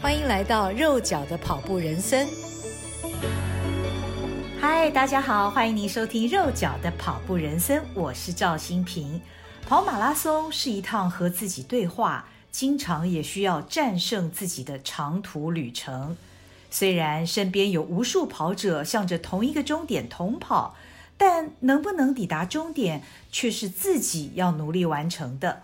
欢迎来到肉脚的跑步人生。嗨，大家好，欢迎您收听肉脚的跑步人生，我是赵新平。跑马拉松是一趟和自己对话，经常也需要战胜自己的长途旅程。虽然身边有无数跑者向着同一个终点同跑，但能不能抵达终点，却是自己要努力完成的。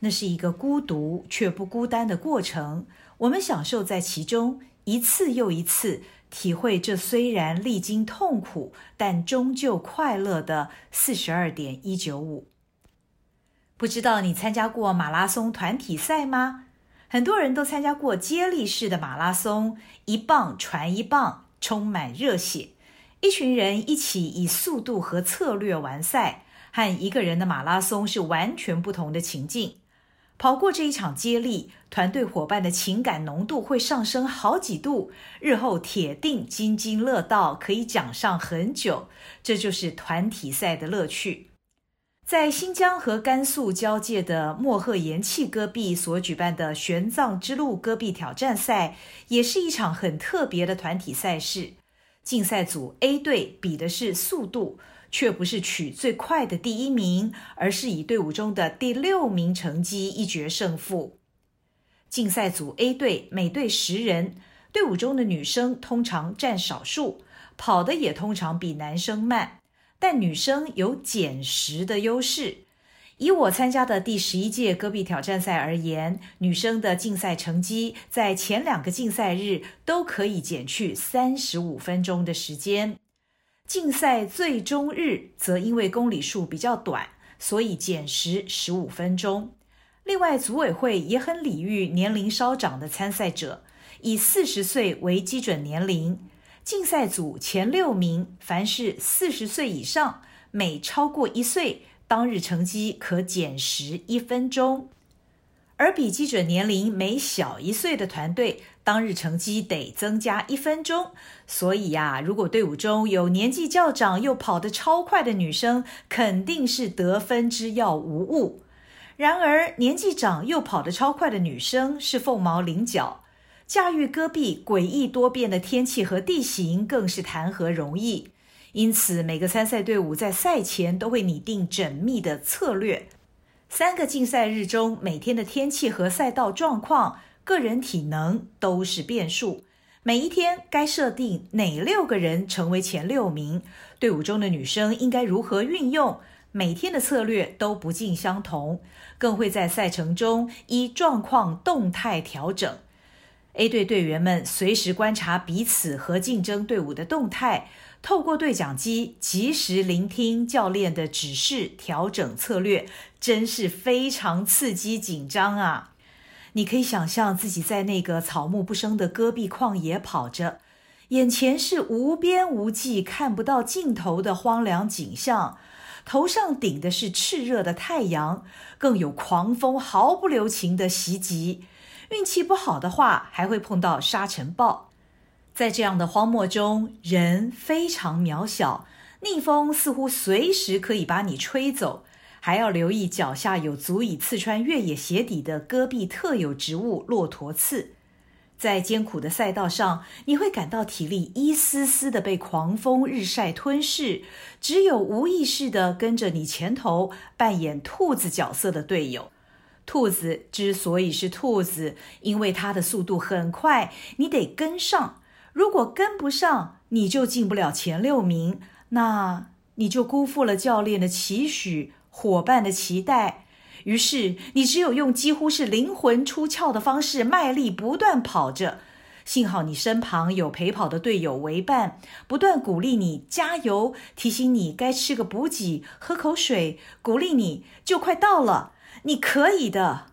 那是一个孤独却不孤单的过程，我们享受在其中，一次又一次体会这虽然历经痛苦，但终究快乐的四十二点一九五。不知道你参加过马拉松团体赛吗？很多人都参加过接力式的马拉松，一棒传一棒，充满热血，一群人一起以速度和策略完赛，和一个人的马拉松是完全不同的情境。跑过这一场接力，团队伙伴的情感浓度会上升好几度，日后铁定津津乐道，可以讲上很久。这就是团体赛的乐趣。在新疆和甘肃交界的莫赫延契戈壁所举办的玄奘之路戈壁挑战赛，也是一场很特别的团体赛事。竞赛组 A 队比的是速度。却不是取最快的第一名，而是以队伍中的第六名成绩一决胜负。竞赛组 A 队每队十人，队伍中的女生通常占少数，跑得也通常比男生慢，但女生有减时的优势。以我参加的第十一届戈壁挑战赛而言，女生的竞赛成绩在前两个竞赛日都可以减去三十五分钟的时间。竞赛最终日则因为公里数比较短，所以减时十五分钟。另外，组委会也很礼遇年龄稍长的参赛者，以四十岁为基准年龄。竞赛组前六名，凡是四十岁以上，每超过一岁，当日成绩可减时一分钟。而比基准年龄每小一岁的团队，当日成绩得增加一分钟。所以呀，如果队伍中有年纪较长又跑得超快的女生，肯定是得分之要无误。然而，年纪长又跑得超快的女生是凤毛麟角，驾驭戈壁诡异多变的天气和地形更是谈何容易。因此，每个参赛队伍在赛前都会拟定缜密的策略。三个竞赛日中，每天的天气和赛道状况、个人体能都是变数。每一天该设定哪六个人成为前六名，队伍中的女生应该如何运用，每天的策略都不尽相同，更会在赛程中依状况动态调整。A 队队员们随时观察彼此和竞争队伍的动态。透过对讲机及时聆听教练的指示，调整策略，真是非常刺激紧张啊！你可以想象自己在那个草木不生的戈壁旷野跑着，眼前是无边无际、看不到尽头的荒凉景象，头上顶的是炽热的太阳，更有狂风毫不留情的袭击。运气不好的话，还会碰到沙尘暴。在这样的荒漠中，人非常渺小，逆风似乎随时可以把你吹走，还要留意脚下有足以刺穿越野鞋底的戈壁特有植物骆驼刺。在艰苦的赛道上，你会感到体力一丝丝的被狂风日晒吞噬，只有无意识地跟着你前头扮演兔子角色的队友。兔子之所以是兔子，因为它的速度很快，你得跟上。如果跟不上，你就进不了前六名，那你就辜负了教练的期许、伙伴的期待。于是，你只有用几乎是灵魂出窍的方式，卖力不断跑着。幸好你身旁有陪跑的队友为伴，不断鼓励你加油，提醒你该吃个补给、喝口水，鼓励你就快到了，你可以的。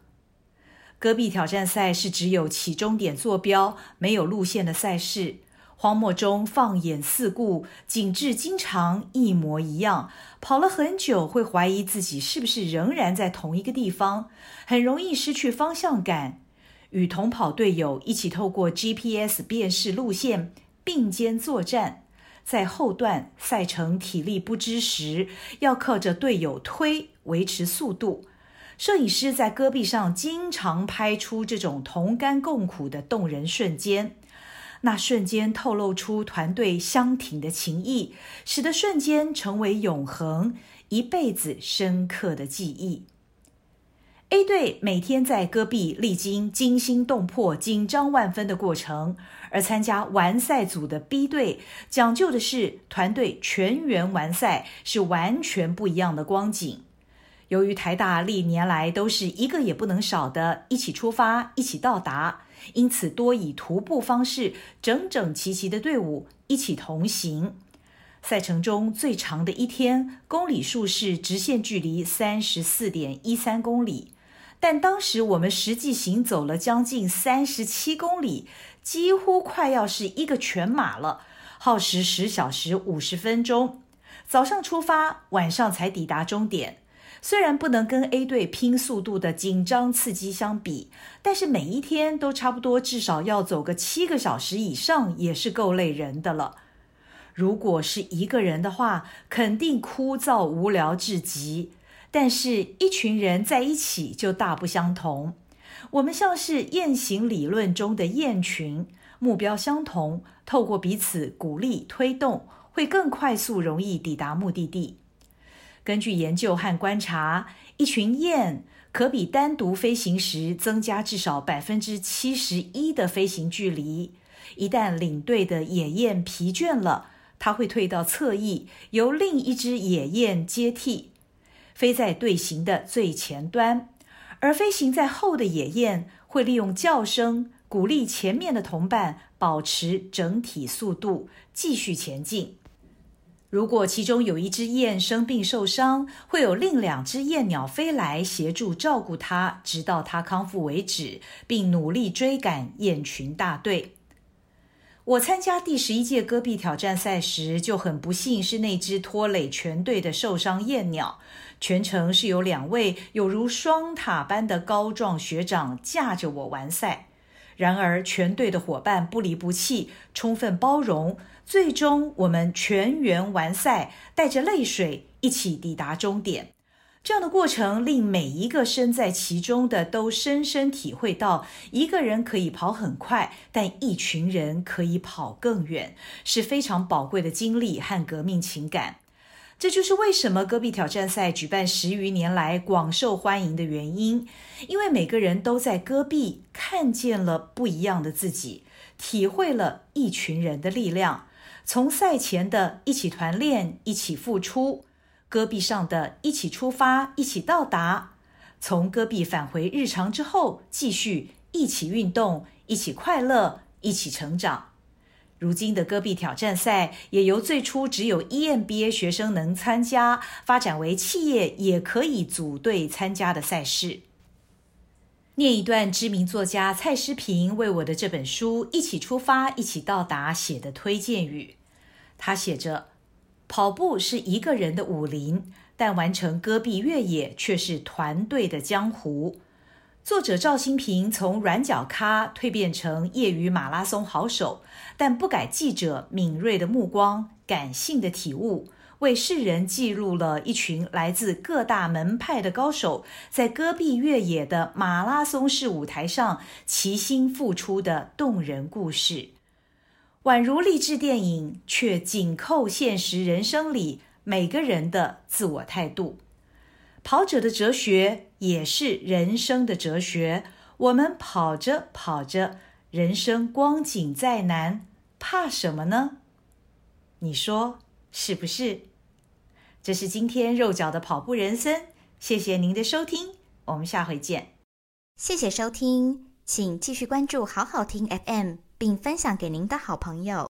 戈壁挑战赛是只有起终点坐标，没有路线的赛事。荒漠中放眼四顾，景致经常一模一样。跑了很久，会怀疑自己是不是仍然在同一个地方，很容易失去方向感。与同跑队友一起透过 GPS 辨识路线，并肩作战。在后段赛程体力不支时，要靠着队友推维持速度。摄影师在戈壁上经常拍出这种同甘共苦的动人瞬间，那瞬间透露出团队相挺的情谊，使得瞬间成为永恒、一辈子深刻的记忆。A 队每天在戈壁历经惊心动魄、紧张万分的过程，而参加完赛组的 B 队讲究的是团队全员完赛，是完全不一样的光景。由于台大历年来都是一个也不能少的，一起出发，一起到达，因此多以徒步方式，整整齐齐的队伍一起同行。赛程中最长的一天，公里数是直线距离三十四点一三公里。但当时我们实际行走了将近三十七公里，几乎快要是一个全马了，耗时十小时五十分钟。早上出发，晚上才抵达终点。虽然不能跟 A 队拼速度的紧张刺激相比，但是每一天都差不多至少要走个七个小时以上，也是够累人的了。如果是一个人的话，肯定枯燥无聊至极。但是，一群人在一起就大不相同。我们像是雁行理论中的雁群，目标相同，透过彼此鼓励推动，会更快速、容易抵达目的地。根据研究和观察，一群雁可比单独飞行时增加至少百分之七十一的飞行距离。一旦领队的野雁疲倦了，它会退到侧翼，由另一只野雁接替。飞在队形的最前端，而飞行在后的野雁会利用叫声鼓励前面的同伴保持整体速度，继续前进。如果其中有一只雁生病受伤，会有另两只雁鸟飞来协助照顾它，直到它康复为止，并努力追赶雁群大队。我参加第十一届戈壁挑战赛时，就很不幸是那只拖累全队的受伤雁鸟。全程是由两位有如双塔般的高壮学长驾着我完赛。然而，全队的伙伴不离不弃，充分包容，最终我们全员完赛，带着泪水一起抵达终点。这样的过程令每一个身在其中的都深深体会到，一个人可以跑很快，但一群人可以跑更远，是非常宝贵的经历和革命情感。这就是为什么戈壁挑战赛举办十余年来广受欢迎的原因，因为每个人都在戈壁看见了不一样的自己，体会了一群人的力量。从赛前的一起团练、一起付出，戈壁上的一起出发、一起到达，从戈壁返回日常之后，继续一起运动、一起快乐、一起成长。如今的戈壁挑战赛也由最初只有 EMBA 学生能参加，发展为企业也可以组队参加的赛事。念一段知名作家蔡诗平为我的这本书《一起出发，一起到达》写的推荐语。他写着：“跑步是一个人的武林，但完成戈壁越野却是团队的江湖。”作者赵新平从软脚咖蜕变成业余马拉松好手，但不改记者敏锐的目光、感性的体悟，为世人记录了一群来自各大门派的高手在戈壁越野的马拉松式舞台上齐心付出的动人故事，宛如励志电影，却紧扣现实人生里每个人的自我态度。跑者的哲学也是人生的哲学。我们跑着跑着，人生光景再难，怕什么呢？你说是不是？这是今天肉脚的跑步人生，谢谢您的收听，我们下回见。谢谢收听，请继续关注好好听 FM，并分享给您的好朋友。